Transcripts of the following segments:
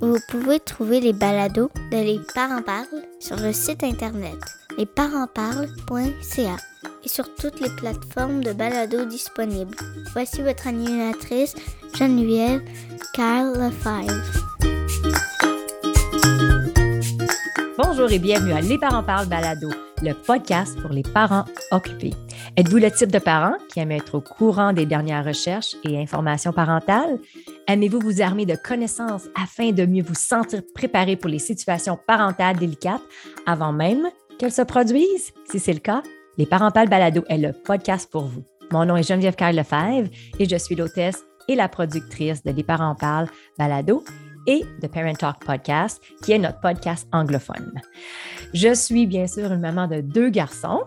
Vous pouvez trouver les balados de Les Parents Parlent sur le site internet lesparentsparlent.ca et sur toutes les plateformes de balados disponibles. Voici votre animatrice Geneviève Carl. Bonjour et bienvenue à Les Parents Parlent Balado, le podcast pour les parents occupés. Êtes-vous le type de parent qui aime être au courant des dernières recherches et informations parentales? Aimez-vous vous armer de connaissances afin de mieux vous sentir préparé pour les situations parentales délicates? Avant même qu'elles se produisent? Si c'est le cas, Les Parentales Balado est le podcast pour vous. Mon nom est Geneviève Carl Lefebvre et je suis l'hôtesse et la productrice de Les Parents Parlent Balado et de Parent Talk Podcast, qui est notre podcast anglophone. Je suis bien sûr une maman de deux garçons.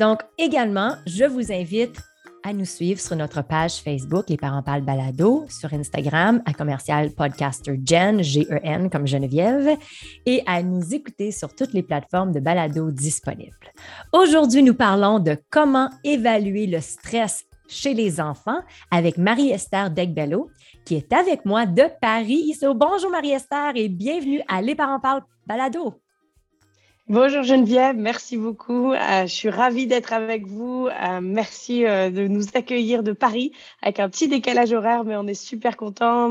Donc, également, je vous invite à nous suivre sur notre page Facebook, Les Parents Parlent Balado, sur Instagram, à commercial podcaster Jen, G-E-N comme Geneviève, et à nous écouter sur toutes les plateformes de balado disponibles. Aujourd'hui, nous parlons de comment évaluer le stress chez les enfants avec Marie-Esther Degbello, qui est avec moi de Paris. Bonjour Marie-Esther et bienvenue à Les Parents Parlent Balado. Bonjour Geneviève, merci beaucoup. Euh, je suis ravie d'être avec vous. Euh, merci euh, de nous accueillir de Paris avec un petit décalage horaire, mais on est super content.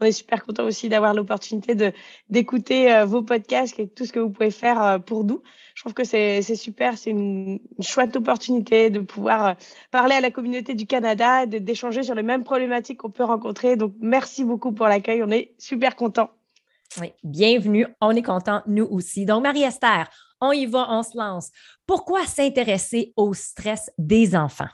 On est super content aussi d'avoir l'opportunité de d'écouter vos podcasts et tout ce que vous pouvez faire pour nous. Je trouve que c'est super, c'est une, une, chouette opportunité de pouvoir parler à la communauté du Canada, d'échanger sur les mêmes problématiques qu'on peut rencontrer. Donc merci beaucoup pour l'accueil, on est super content. Bienvenue. On est content, nous aussi. Donc, Marie-Esther, on y va, on se lance. Pourquoi s'intéresser au stress des enfants?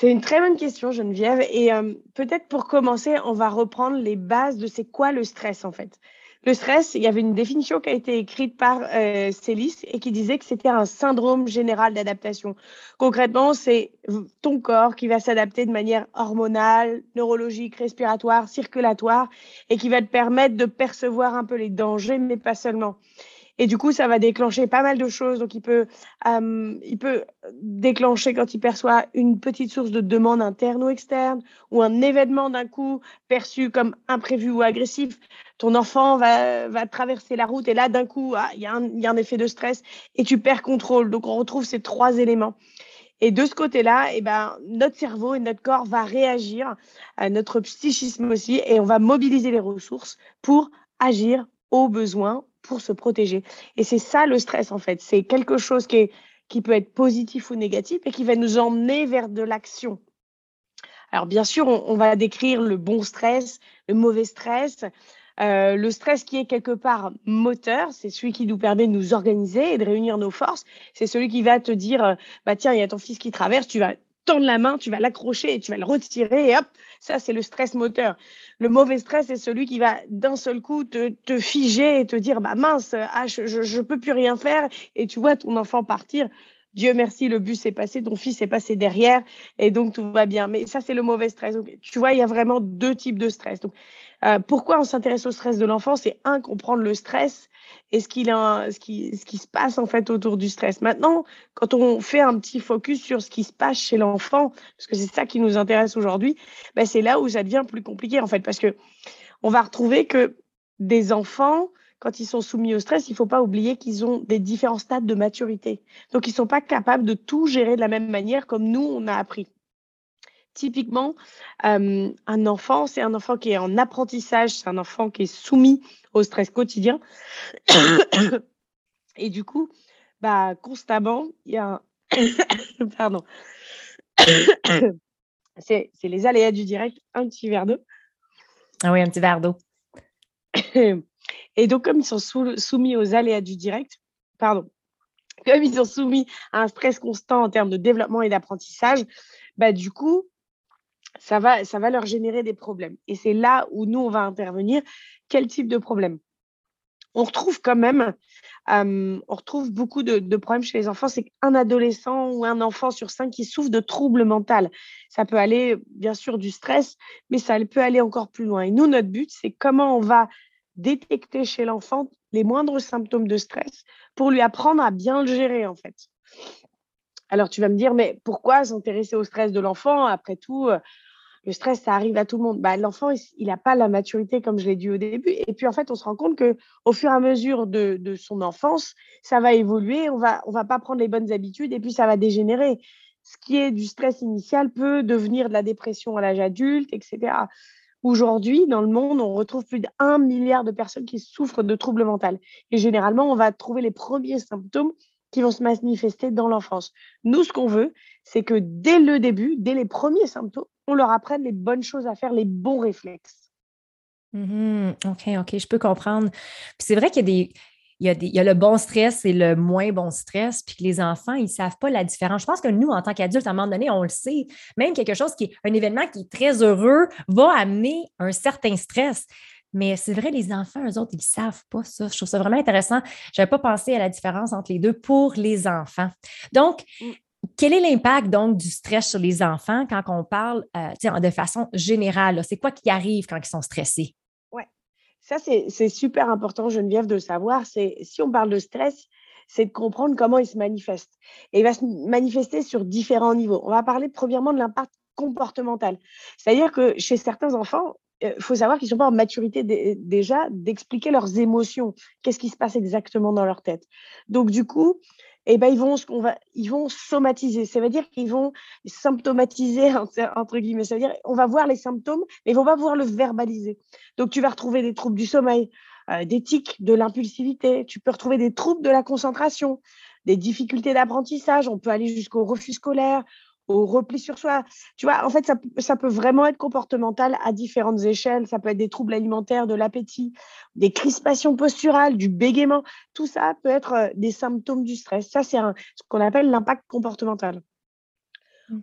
C'est une très bonne question, Geneviève. Et euh, peut-être pour commencer, on va reprendre les bases de c'est quoi le stress en fait. Le stress, il y avait une définition qui a été écrite par euh, Célis et qui disait que c'était un syndrome général d'adaptation. Concrètement, c'est ton corps qui va s'adapter de manière hormonale, neurologique, respiratoire, circulatoire et qui va te permettre de percevoir un peu les dangers, mais pas seulement. Et du coup, ça va déclencher pas mal de choses. Donc, il peut, il peut déclencher quand il perçoit une petite source de demande interne ou externe ou un événement d'un coup perçu comme imprévu ou agressif. Ton enfant va, va traverser la route et là, d'un coup, ah, il y, a un, y a un effet de stress et tu perds contrôle. Donc, on retrouve ces trois éléments. Et de ce côté-là, eh ben, notre cerveau et notre corps va réagir, à notre psychisme aussi, et on va mobiliser les ressources pour agir aux besoins pour se protéger. Et c'est ça le stress, en fait. C'est quelque chose qui, qui peut être positif ou négatif et qui va nous emmener vers de l'action. Alors, bien sûr, on, on, va décrire le bon stress, le mauvais stress. Euh, le stress qui est quelque part moteur, c'est celui qui nous permet de nous organiser et de réunir nos forces. C'est celui qui va te dire, euh, bah tiens, il y a ton fils qui traverse, tu vas tendre la main, tu vas l'accrocher et tu vas le retirer et hop, ça c'est le stress moteur. Le mauvais stress, c'est celui qui va d'un seul coup te, te, figer et te dire bah mince, ah, je, je, peux plus rien faire et tu vois ton enfant partir. Dieu merci, le bus est passé, ton fils est passé derrière et donc tout va bien. Mais ça c'est le mauvais stress. Donc, tu vois, il y a vraiment deux types de stress. Euh, pourquoi on s'intéresse au stress de l'enfant C'est un comprendre le stress et ce, qu'il a, ce, qui, ce qui se passe en fait autour du stress. Maintenant, quand on fait un petit focus sur ce qui se passe chez l'enfant, parce que c'est ça qui nous intéresse aujourd'hui, ben c'est là où ça devient plus compliqué en fait, parce que on va retrouver que des enfants, quand ils sont soumis au stress, il ne faut pas oublier qu'ils ont des différents stades de maturité. Donc, ils ne sont pas capables de tout gérer de la même manière comme nous, on a appris. Typiquement, euh, un enfant, c'est un enfant qui est en apprentissage, c'est un enfant qui est soumis au stress quotidien. Et du coup, bah, constamment, il y a un... Pardon. c'est les aléas du direct, un petit verre d'eau. Ah oui, un petit verre d'eau. Et donc, comme ils sont soumis aux aléas du direct, pardon, comme ils sont soumis à un stress constant en termes de développement et d'apprentissage, bah, du coup, ça va, ça va leur générer des problèmes. Et c'est là où nous, on va intervenir. Quel type de problème? On retrouve quand même, on retrouve beaucoup de, problèmes chez les enfants. C'est qu'un adolescent ou un enfant sur cinq qui souffre de troubles mentaux. Ça peut aller, bien sûr, du stress, mais ça peut aller encore plus loin. Et nous, notre but, c'est comment on va détecter chez l'enfant les moindres symptômes de stress pour lui apprendre à bien le gérer, en fait. Alors, tu vas me dire, mais pourquoi s'intéresser au stress de l'enfant? Après tout, le stress, ça arrive à tout le monde. Bah, L'enfant, il n'a pas la maturité, comme je l'ai dit au début. Et puis, en fait, on se rend compte qu'au fur et à mesure de, son enfance, ça va évoluer. On va, on va pas prendre les bonnes habitudes et puis ça va dégénérer. Ce qui est du stress initial peut devenir de la dépression à l'âge adulte, etc. Aujourd'hui, dans le monde, on retrouve plus d'un milliard de personnes qui souffrent de troubles mentaux. Et généralement, on va trouver les premiers symptômes qui vont se manifester dans l'enfance. Nous, ce qu'on veut, c'est que dès le début, dès les premiers symptômes, on leur apprenne les bonnes choses à faire, les bons réflexes. Mmh OK, OK, je peux comprendre. c'est vrai qu'il y a des. Il y, a des, il y a le bon stress et le moins bon stress, puis que les enfants, ils ne savent pas la différence. Je pense que nous, en tant qu'adultes, à un moment donné, on le sait. Même quelque chose qui est un événement qui est très heureux va amener un certain stress. Mais c'est vrai, les enfants, eux autres, ils ne savent pas ça. Je trouve ça vraiment intéressant. Je n'avais pas pensé à la différence entre les deux pour les enfants. Donc, mmh. Quel est l'impact donc du stress sur les enfants quand on parle euh, de façon générale? C'est quoi qui arrive quand ils sont stressés? Oui, ça c'est super important, Geneviève, de savoir. C'est si on parle de stress, c'est de comprendre comment il se manifeste. Et il va se manifester sur différents niveaux. On va parler premièrement de l'impact comportemental. C'est-à-dire que chez certains enfants, il euh, faut savoir qu'ils sont pas en maturité déjà d'expliquer leurs émotions, qu'est-ce qui se passe exactement dans leur tête? Donc, du coup, eh ben, ils, vont, on va, ils vont somatiser. Ça veut dire qu'ils vont symptomatiser, entre guillemets. Ça veut dire on va voir les symptômes, mais ils vont pas pouvoir le verbaliser. Donc, tu vas retrouver des troubles du sommeil, euh, des tics, de l'impulsivité. Tu peux retrouver des troubles de la concentration, des difficultés d'apprentissage. On peut aller jusqu'au refus scolaire au repli sur soi. Tu vois, en fait, ça, peut vraiment être comportemental à différentes échelles. Ça peut être des troubles alimentaires, de l'appétit, des crispations posturales, du bégaiement. Tout ça peut être euh, des symptômes du stress. Ça, c'est ce qu'on appelle l'impact comportemental.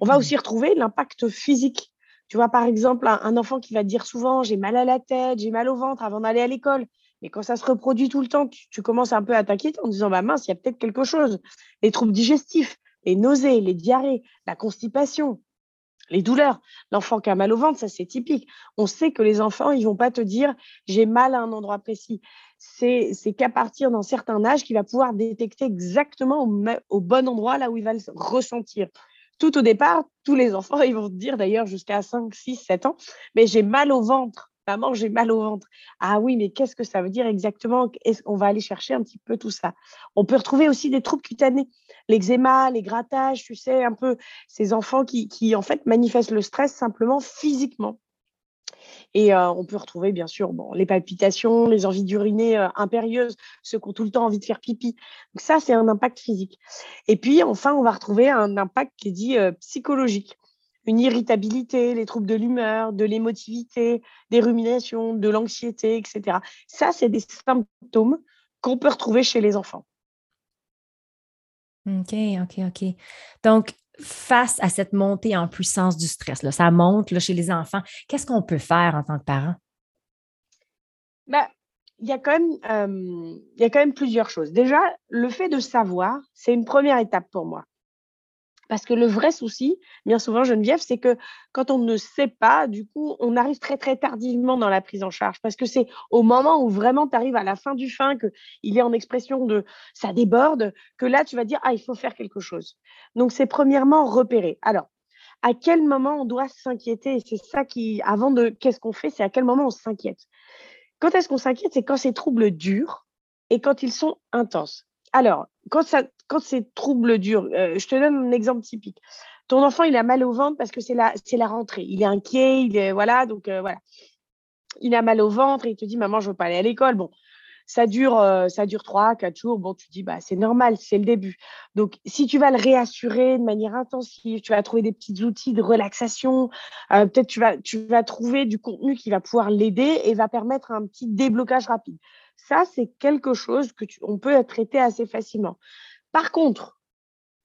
On va aussi retrouver l'impact physique. Tu vois, par exemple, un, enfant qui va dire souvent j'ai mal à la tête, j'ai mal au ventre avant d'aller à l'école. Mais quand ça se reproduit tout le temps, tu, commences un peu à t'inquiéter en disant bah mince, il y a peut-être quelque chose. Les troubles digestifs, les nausées, les diarrhées, la constipation, les douleurs. L'enfant qui a mal au ventre, ça c'est typique. On sait que les enfants, ils vont pas te dire j'ai mal à un endroit précis. C'est qu'à partir d'un certain âge qu'il va pouvoir détecter exactement au, bon endroit là où il va le ressentir. Tout au départ, tous les enfants, ils vont te dire d'ailleurs jusqu'à 5, 6, 7 ans, mais j'ai mal au ventre. Maman, j'ai mal au ventre. Ah oui, mais qu'est-ce que ça veut dire exactement? On va aller chercher un petit peu tout ça? On peut retrouver aussi des troubles cutanés, l'eczéma, les grattages, tu sais, un peu ces enfants qui, en fait manifestent le stress simplement physiquement. Et euh, on peut retrouver, bien sûr, bon, les palpitations, les envies d'uriner euh, impérieuses, ceux qui ont tout le temps envie de faire pipi. Donc ça, c'est un impact physique. Et puis, enfin, on va retrouver un impact qui est dit euh, psychologique une irritabilité, les troubles de l'humeur, de l'émotivité, des ruminations, de l'anxiété, etc. Ça, c'est des symptômes qu'on peut retrouver chez les enfants. OK, OK, OK. Donc, face à cette montée en puissance du stress, là, ça monte là, chez les enfants, qu'est-ce qu'on peut faire en tant que parent? Ben, il y, a quand même, euh, il y a quand même plusieurs choses. Déjà, le fait de savoir, c'est une première étape pour moi. Parce que le vrai souci, bien souvent, Geneviève, c'est que quand on ne sait pas, du coup, on arrive très, très tardivement dans la prise en charge. Parce que c'est au moment où vraiment tu arrives à la fin du fin, qu'il est en expression de ça déborde, que là, tu vas dire, ah, il faut faire quelque chose. Donc, c'est premièrement repérer. Alors, à quel moment on doit s'inquiéter? C'est ça qui, avant de qu'est-ce qu'on fait, c'est à quel moment on s'inquiète? Quand est-ce qu'on s'inquiète? C'est quand ces troubles durent et quand ils sont intenses. Alors, quand, ça, quand ces troubles durent, euh, je te donne un exemple typique. Ton enfant, il a mal au ventre parce que c'est la, c'est la rentrée. Il est inquiet, il est, voilà, donc euh, voilà. Il a mal au ventre et il te dit, maman, je veux pas aller à l'école. Bon, ça dure, euh, ça dure trois, quatre jours. Bon, tu dis, bah, c'est normal, c'est le début. Donc, si tu vas le réassurer de manière intensive, tu vas trouver des petits outils de relaxation. peut-être tu vas, tu vas trouver du contenu qui va pouvoir l'aider et va permettre un petit déblocage rapide. Ça, c'est quelque chose que on peut traiter assez facilement. Par contre,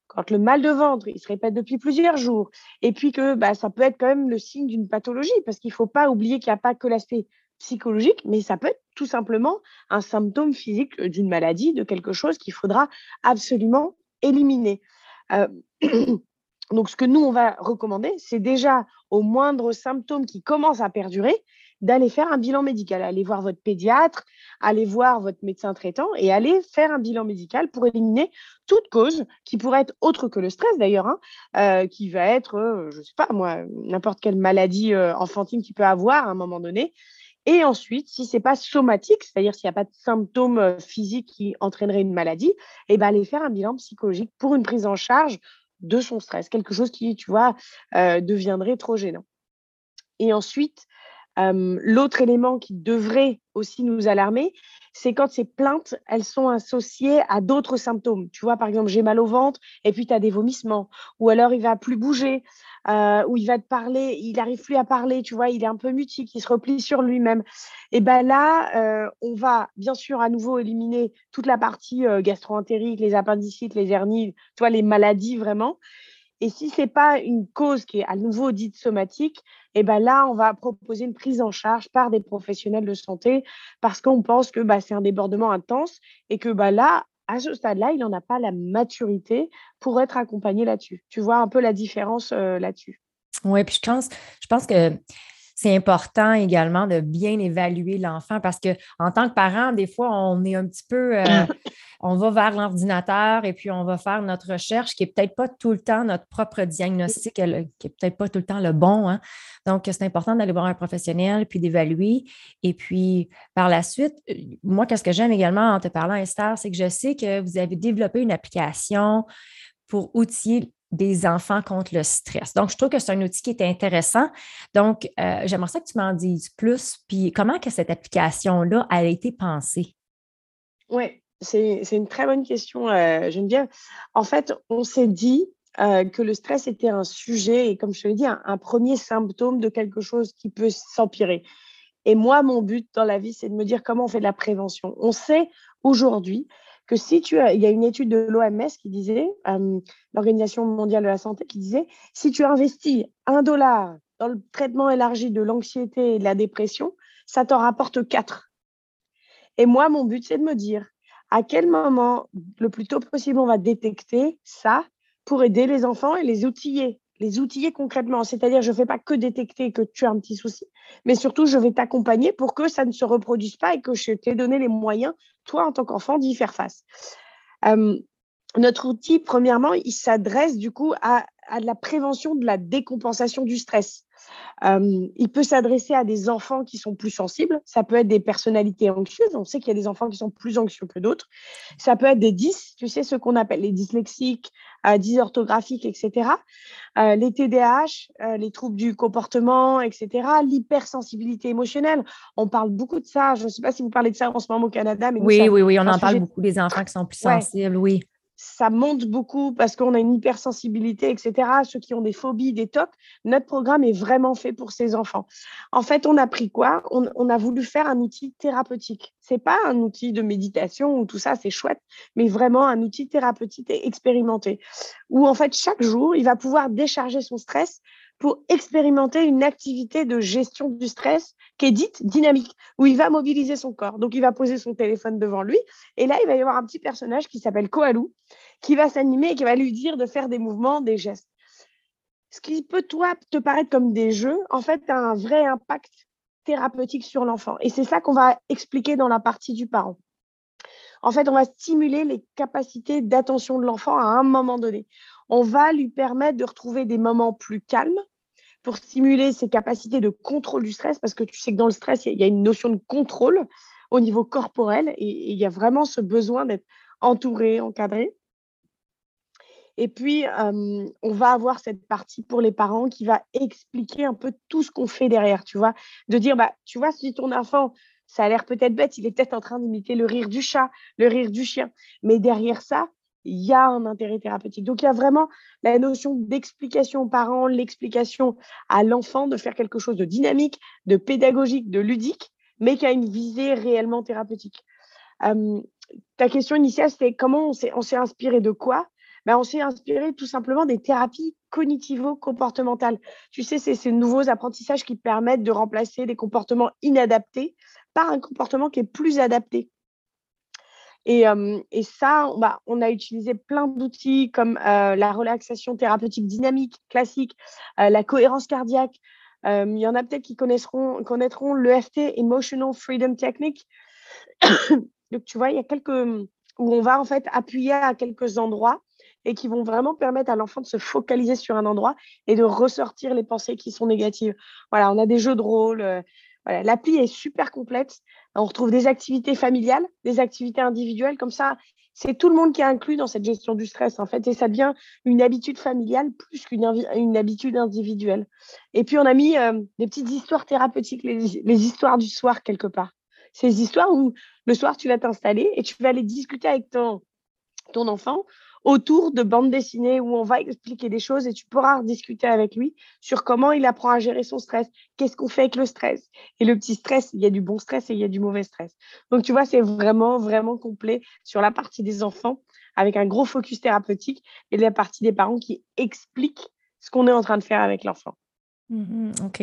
quand le mal de ventre, il se répète depuis plusieurs jours, et puis que bah, ça peut être quand même le signe d'une pathologie, parce qu'il ne faut pas oublier qu'il n'y a pas que l'aspect psychologique, mais ça peut être tout simplement un symptôme physique d'une maladie, de quelque chose qu'il faudra absolument éliminer. Euh, donc, ce que nous, on va recommander, c'est déjà au moindre symptôme qui commence à perdurer, d'aller faire un bilan médical, aller voir votre pédiatre, aller voir votre médecin traitant et aller faire un bilan médical pour éliminer toute cause qui pourrait être autre que le stress d'ailleurs, hein, euh, qui va être, euh, je ne sais pas moi, n'importe quelle maladie enfantine qu'il peut avoir à un moment donné, et ensuite, si ce n'est pas somatique, c'est-à-dire s'il n'y a pas de symptômes euh, physiques qui entraîneraient une maladie, eh ben, aller faire un bilan psychologique pour une prise en charge de son stress, quelque chose qui, tu vois, euh, deviendrait trop gênant. Et ensuite, L'autre élément qui devrait aussi nous alarmer, c'est quand ces plaintes, elles sont associées à d'autres symptômes. Tu vois, par exemple, j'ai mal au ventre et puis tu as des vomissements. Ou alors, il va plus bouger, ou il va te parler, il n'arrive plus à parler, tu vois, il est un peu mutique, il se replie sur lui-même. Et bien là, on va bien sûr à nouveau éliminer toute la partie euh, gastro-entérique, les appendicites, les hernies, tu les maladies vraiment. Et si ce n'est pas une cause qui est à nouveau dite somatique, eh ben là, on va proposer une prise en charge par des professionnels de santé parce qu'on pense que bah, c'est un débordement intense et que bah, là, à ce stade-là, il n'en a pas la maturité pour être accompagné là-dessus. Tu vois un peu la différence euh, là-dessus. Oui, puis je pense, je pense que c'est important également de bien évaluer l'enfant parce que en tant que parent, des fois, on est un petit peu, euh, on va vers l'ordinateur et puis on va faire notre recherche qui n'est peut-être pas tout le temps notre propre diagnostic, qui n'est peut-être pas tout le temps le bon. Hein. Donc, c'est important d'aller voir un professionnel puis d'évaluer. Et puis, par la suite, euh, moi, qu'est-ce que j'aime également en te parlant, Esther, c'est que je sais que vous avez développé une application pour outiller des enfants contre le stress. Donc, je trouve que c'est un outil qui est intéressant. Donc, euh, j'aimerais ça que tu m'en dises plus. Puis, comment cette application-là a été pensée? Oui, c'est une très bonne question, euh, Geneviève. En fait, on s'est dit euh, que le stress était un sujet et, comme je te l'ai dit, un, premier symptôme de quelque chose qui peut s'empirer. Et moi, mon but dans la vie, c'est de me dire comment on fait de la prévention. On sait aujourd'hui que si tu as, il y a une étude de l'OMS qui disait, euh, l'Organisation mondiale de la santé, qui disait, si tu investis un dollar dans le traitement élargi de l'anxiété et de la dépression, ça t'en rapporte quatre. Et moi, mon but, c'est de me dire, à quel moment, le plus tôt possible, on va détecter ça pour aider les enfants et les outiller les outiller concrètement. C'est-à-dire, je ne fais pas que détecter que tu as un petit souci, mais surtout, je vais t'accompagner pour que ça ne se reproduise pas et que je t'ai donné les moyens, toi, en tant qu'enfant, d'y faire face. notre outil, premièrement, il s'adresse du coup à, à la prévention de la décompensation du stress. Euh, il peut s'adresser à des enfants qui sont plus sensibles. Ça peut être des personnalités anxieuses. On sait qu'il y a des enfants qui sont plus anxieux que d'autres. Ça peut être des dys, tu sais, ce qu'on appelle les dyslexiques, euh, dysorthographiques, etc. Euh, les TDAH, euh, les troubles du comportement, etc. L'hypersensibilité émotionnelle. On parle beaucoup de ça. Je ne sais pas si vous parlez de ça en ce moment au Canada. Mais oui, oui, oui, on en parle beaucoup des enfants qui sont plus sensibles, oui ça monte beaucoup parce qu'on a une hypersensibilité, etc. Ceux qui ont des phobies, des tocs, notre programme est vraiment fait pour ces enfants. En fait, on a pris quoi? On, a voulu faire un outil thérapeutique. C'est pas un outil de méditation ou tout ça, c'est chouette, mais vraiment un outil thérapeutique et expérimenté. Où en fait, chaque jour, il va pouvoir décharger son stress pour expérimenter une activité de gestion du stress qui est dite dynamique, où il va mobiliser son corps. Donc, il va poser son téléphone devant lui, et là, il va y avoir un petit personnage qui s'appelle Koalou, qui va s'animer et qui va lui dire de faire des mouvements, des gestes. Ce qui peut, toi, te paraître comme des jeux, en fait, a un vrai impact thérapeutique sur l'enfant. Et c'est ça qu'on va expliquer dans la partie du parent. En fait, on va stimuler les capacités d'attention de l'enfant à un moment donné. On va lui permettre de retrouver des moments plus calmes, pour stimuler ses capacités de contrôle du stress, parce que tu sais que dans le stress, il y, a une notion de contrôle au niveau corporel et il y a vraiment ce besoin d'être entouré, encadré. Et puis, euh, on va avoir cette partie pour les parents qui va expliquer un peu tout ce qu'on fait derrière, tu vois, de dire, bah, tu vois, si ton enfant, ça a l'air peut-être bête, il est peut-être en train d'imiter le rire du chat, le rire du chien, mais derrière ça, il y a un intérêt thérapeutique. Donc, il y a vraiment la notion d'explication aux parents, l'explication à l'enfant de faire quelque chose de dynamique, de pédagogique, de ludique, mais qui a une visée réellement thérapeutique. ta question initiale, c'était comment on s'est inspiré de quoi? Ben, On s'est inspiré tout simplement des thérapies cognitivo-comportementales. Tu sais, c'est ces nouveaux apprentissages qui permettent de remplacer des comportements inadaptés par un comportement qui est plus adapté. Et, ça, bah, on a utilisé plein d'outils comme la relaxation thérapeutique dynamique classique, la cohérence cardiaque. Il y en a peut-être qui connaîtront, connaîtront l'EFT, Emotional Freedom Technique. Donc, tu vois, il y a quelques où on va en fait appuyer à quelques endroits et qui vont vraiment permettre à l'enfant de se focaliser sur un endroit et de ressortir les pensées qui sont négatives. Voilà, on a des jeux de rôle. L'appli est super complète. On retrouve des activités familiales, des activités individuelles. Comme ça, c'est tout le monde qui est inclus dans cette gestion du stress, en fait. Et ça devient une habitude familiale plus qu'une une habitude individuelle. Et puis, on a mis euh, des petites histoires thérapeutiques, les, histoires du soir, quelque part. Ces histoires où le soir, tu vas t'installer et tu vas aller discuter avec ton enfant autour de bandes dessinées où on va expliquer des choses et tu pourras discuter avec lui sur comment il apprend à gérer son stress, qu'est-ce qu'on fait avec le stress. Et le petit stress, il y a du bon stress et il y a du mauvais stress. Donc, tu vois, c'est vraiment, vraiment complet sur la partie des enfants avec un gros focus thérapeutique et la partie des parents qui expliquent ce qu'on est en train de faire avec l'enfant. Mmh OK.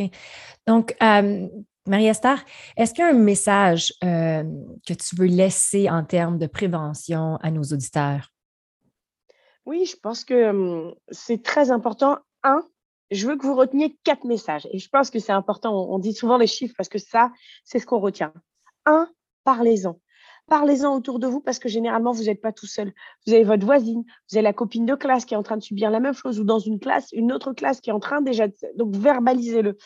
Donc, euh, Marie-Esther, est-ce qu'il y a un message euh, que tu veux laisser en termes de prévention à nos auditeurs? Oui, je pense que c'est très important. Un, je veux que vous reteniez quatre messages. Et je pense que c'est important. On, dit souvent les chiffres parce que ça, c'est ce qu'on retient. Un, parlez-en. Parlez-en autour de vous parce que généralement, vous n'êtes pas tout seul. Vous avez votre voisine, vous avez la copine de classe qui est en train de subir la même chose ou dans une classe, une autre classe qui est en train déjà de... Donc, verbalisez-le.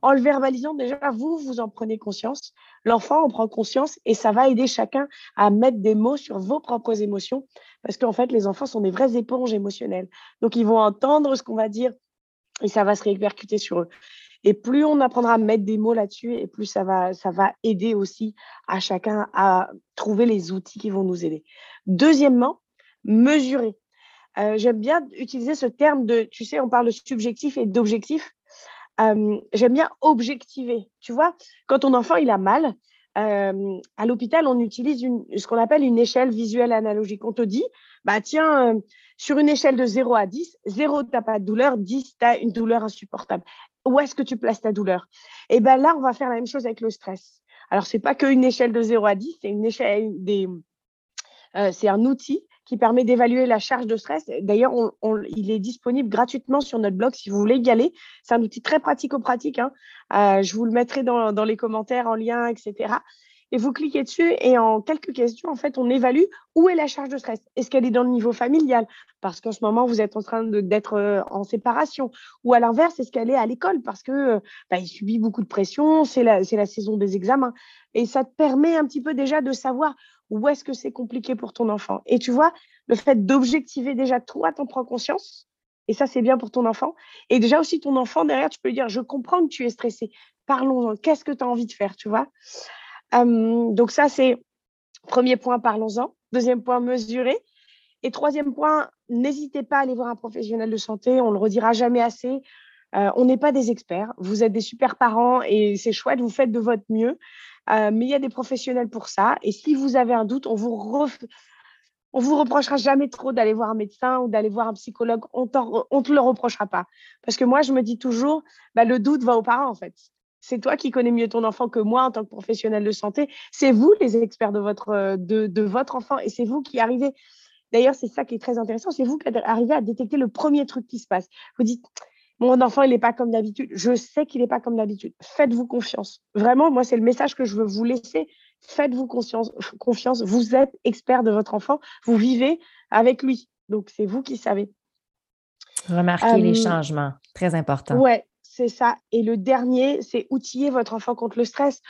En le verbalisant, déjà, vous, vous en prenez conscience. L'enfant en prend conscience et ça va aider chacun à mettre des mots sur vos propres émotions parce qu'en fait, les enfants sont des vraies éponges émotionnelles. Donc, ils vont entendre ce qu'on va dire et ça va se répercuter sur eux. Et plus on apprendra à mettre des mots là-dessus, et plus ça va, ça va aider aussi à chacun à trouver les outils qui vont nous aider. Deuxièmement, mesurer. Euh, j'aime bien utiliser ce terme de, tu sais, on parle de subjectif et d'objectif j'aime bien objectiver. Tu vois, quand ton enfant il a mal, à l'hôpital, on utilise ce qu'on appelle une échelle visuelle analogique. On te dit, bah tiens, sur une échelle de 0 à 10, 0, tu n'as pas de douleur, 10, tu as une douleur insupportable. Où est-ce que tu places ta douleur? Et eh bien là, on va faire la même chose avec le stress. Alors, ce n'est pas qu'une échelle de 0 à 10, c'est une échelle des, c'est un outil qui permet d'évaluer la charge de stress. D'ailleurs, il est disponible gratuitement sur notre blog si vous voulez y aller. C'est un outil très pratico-pratique. Hein. Euh, je vous le mettrai dans, dans, les commentaires en lien, etc. Et vous cliquez dessus et en quelques questions, en fait, on évalue où est la charge de stress. Est-ce qu'elle est dans le niveau familial? Parce qu'en ce moment, vous êtes en train d'être euh, en séparation. Ou à l'inverse, est-ce qu'elle est à l'école? Parce que euh, bah, il subit beaucoup de pression, c'est la, saison des examens. Et ça te permet un petit peu déjà de savoir où est-ce que c'est compliqué pour ton enfant Et tu vois, le fait d'objectiver déjà, toi, t'en prends conscience. Et ça, c'est bien pour ton enfant. Et déjà aussi, ton enfant, derrière, tu peux lui dire, je comprends que tu es stressé. Parlons-en. Qu'est-ce que tu as envie de faire, tu vois? Donc ça, c'est premier point, parlons-en. Deuxième point, mesurer. Et troisième point, n'hésitez pas à aller voir un professionnel de santé. On le redira jamais assez. Euh, on n'est pas des experts. Vous êtes des super parents et c'est chouette. Vous faites de votre mieux. Euh, mais il y a des professionnels pour ça. Et si vous avez un doute, on vous vous reprochera jamais trop d'aller voir un médecin ou d'aller voir un psychologue. On ne te le reprochera pas. Parce que moi, je me dis toujours, bah, le doute va aux parents, en fait. C'est toi qui connais mieux ton enfant que moi en tant que professionnel de santé. C'est vous les experts de votre, de, de votre enfant et c'est vous qui arrivez. D'ailleurs, c'est ça qui est très intéressant. C'est vous qui arrivez à détecter le premier truc qui se passe. Vous dites, mon enfant, il n'est pas comme d'habitude. Je sais qu'il n'est pas comme d'habitude. Faites-vous confiance. Vraiment, moi, c'est le message que je veux vous laisser. Faites-vous confiance. confiance. Vous êtes expert de votre enfant. Vous vivez avec lui. Donc, c'est vous qui savez. Remarquez les euh, changements. Très important. Ouais, c'est ça. Et le dernier, c'est outiller votre enfant contre le stress.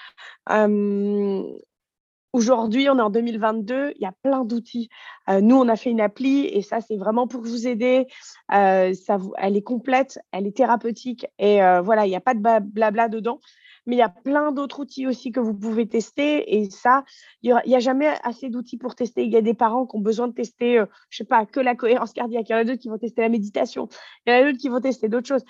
Aujourd'hui, on est en 2022, il y a plein d'outils. Euh, nous, on a fait une appli et ça, c'est vraiment pour vous aider. Euh, ça elle est complète, elle est thérapeutique et euh, voilà, il n'y a pas de blabla dedans. Mais il y a plein d'autres outils aussi que vous pouvez tester et ça, il n'y a, jamais assez d'outils pour tester. Il y a des parents qui ont besoin de tester, je sais pas, que la cohérence cardiaque. Il y en a d'autres qui vont tester la méditation. Il y en a d'autres qui vont tester d'autres choses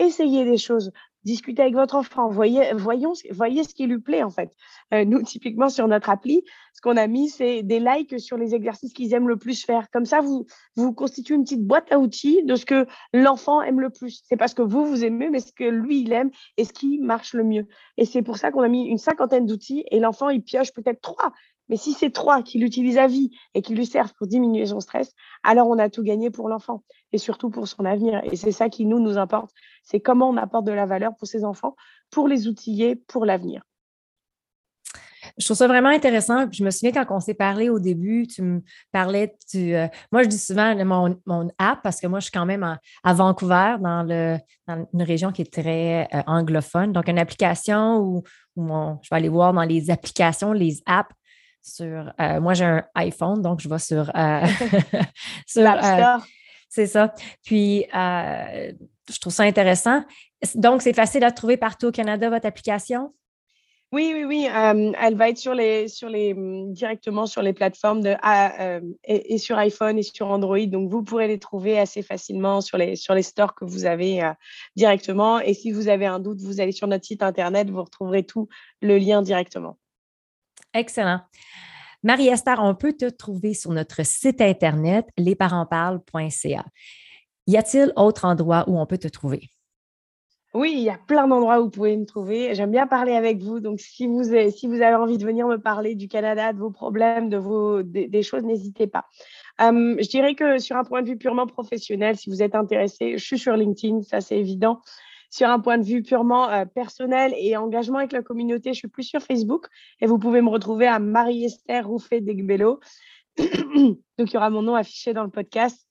essayez des choses. discutez avec votre enfant, voyez, voyons, voyez ce qui lui plaît en fait. Euh, nous, typiquement sur notre appli, ce qu'on a mis, c'est des likes sur les exercices qu'ils aiment le plus faire. Comme ça, vous, vous constituez une petite boîte à outils de ce que l'enfant aime le plus. C'est parce que vous, vous aimez, mais ce que lui, il aime et ce qui marche le mieux. Et c'est pour ça qu'on a mis une cinquantaine d'outils et l'enfant, il pioche peut-être trois. Mais si c'est trois qui l'utilisent à vie et qui lui servent pour diminuer son stress, alors on a tout gagné pour l'enfant et surtout pour son avenir. Et c'est ça qui nous, nous importe. C'est comment on apporte de la valeur pour ses enfants, pour les outiller pour l'avenir. Je trouve ça vraiment intéressant. Je me souviens quand on s'est parlé au début, tu me parlais du. Euh, moi, je dis souvent mon, app parce que moi, je suis quand même à Vancouver, dans, le, une région qui est très euh, anglophone. Donc, une application où, où je vais aller voir dans les applications, les apps sur. Euh, moi, j'ai un iPhone, donc je vais sur. Euh, euh, c'est ça. Puis, je trouve ça intéressant. Donc, c'est facile à trouver partout au Canada, votre application? Oui, oui, oui. elle va être sur les, sur les, mm, directement sur les plateformes de, et, sur iPhone et sur Android. Donc, vous pourrez les trouver assez facilement sur les, sur les stores que vous avez directement. Et si vous avez un doute, vous allez sur notre site Internet, vous retrouverez tout le lien directement. Excellent. Marie-Esther, on peut te trouver sur notre site internet lesparentsparlent.ca. Y a-t-il autre endroit où on peut te trouver? Oui, il y a plein d'endroits où vous pouvez me trouver. J'aime bien parler avec vous. Donc, si vous, avez envie de venir me parler du Canada, de vos problèmes, de vos, des, choses, n'hésitez pas. Hum, je dirais que sur un point de vue purement professionnel, si vous êtes intéressé, je suis sur LinkedIn, ça c'est évident sur un point de vue purement euh, personnel et engagement avec la communauté, je suis plus sur Facebook et vous pouvez me retrouver à Marie-Esther Rouffet d'Egbello. Donc, il y aura mon nom affiché dans le podcast.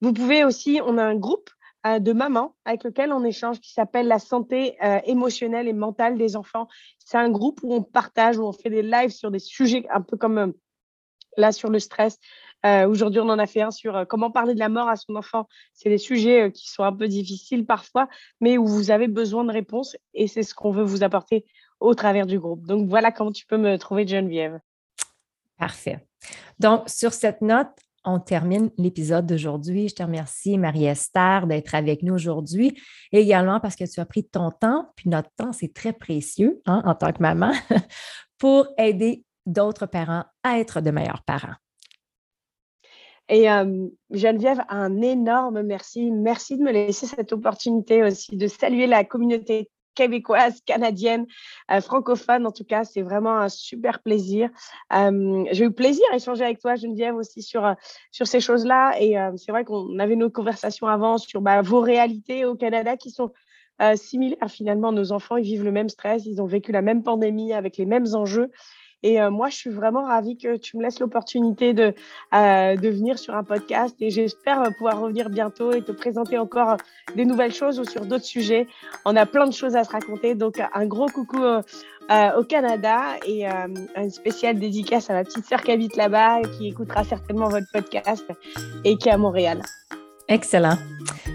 Vous pouvez aussi, on a un groupe euh, de mamans avec lequel on échange qui s'appelle la santé euh, émotionnelle et mentale des enfants. C'est un groupe où on partage, où on fait des lives sur des sujets un peu comme là sur le stress, euh, aujourd'hui, on en a fait un sur euh, comment parler de la mort à son enfant. C'est des sujets euh, qui sont un peu difficiles parfois, mais où vous avez besoin de réponses et c'est ce qu'on veut vous apporter au travers du groupe. Donc voilà comment tu peux me trouver, Geneviève. Parfait. Donc, sur cette note, on termine l'épisode d'aujourd'hui. Je te remercie, Marie-Esther, d'être avec nous aujourd'hui et également parce que tu as pris ton temps, puis notre temps, c'est très précieux hein, en tant que maman, pour aider d'autres parents à être de meilleurs parents. Et Geneviève, un énorme merci. Merci de me laisser cette opportunité aussi de saluer la communauté québécoise, canadienne, euh, francophone en tout cas. C'est vraiment un super plaisir. J'ai eu plaisir à échanger avec toi, Geneviève, aussi sur, euh, sur ces choses-là. Et c'est vrai qu'on avait nos conversations avant sur bah, vos réalités au Canada qui sont euh, similaires finalement. Nos enfants, ils vivent le même stress, ils ont vécu la même pandémie avec les mêmes enjeux. Et euh, moi, je suis vraiment ravie que tu me laisses l'opportunité de, euh, de venir sur un podcast et j'espère euh, pouvoir revenir bientôt et te présenter encore des nouvelles choses ou sur d'autres sujets. On a plein de choses à se raconter. Donc, un gros coucou au Canada et une spéciale dédicace à ma petite sœur qui habite là-bas et qui écoutera certainement votre podcast et qui est à Montréal. Excellent.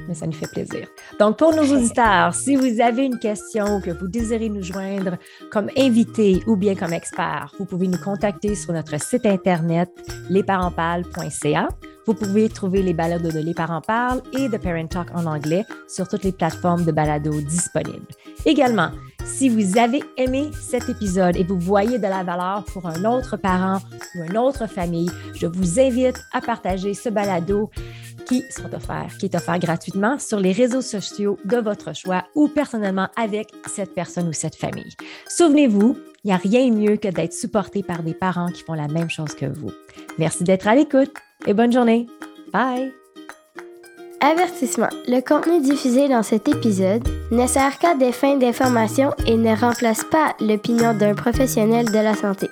Mais ça nous fait plaisir. Donc, pour nos auditeurs, si vous avez une question que vous désirez nous joindre comme invité ou bien comme expert, vous pouvez nous contacter sur notre site internet lesparentsparlent.ca. Vous pouvez trouver les balados de Les Parents Parlent et de Parent Talk en anglais sur toutes les plateformes de balados disponibles. Également, si vous avez aimé cet épisode et vous voyez de la valeur pour un autre parent ou une autre famille, je vous invite à partager ce balado qui sera offert, qui est offert gratuitement sur les réseaux sociaux de votre choix ou personnellement avec cette personne ou cette famille. Souvenez-vous, il n'y a rien de mieux que d'être supporté par des parents qui font la même chose que vous. Merci d'être à l'écoute et bonne journée. Bye! Avertissement. Le contenu diffusé dans cet épisode ne sert qu'à des fins d'information et ne remplace pas l'opinion d'un professionnel de la santé.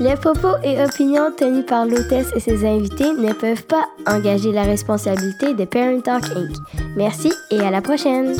Les propos et opinions tenus par l'hôtesse et ses invités ne peuvent pas engager la responsabilité de Parent Talk Inc. Merci et à la prochaine!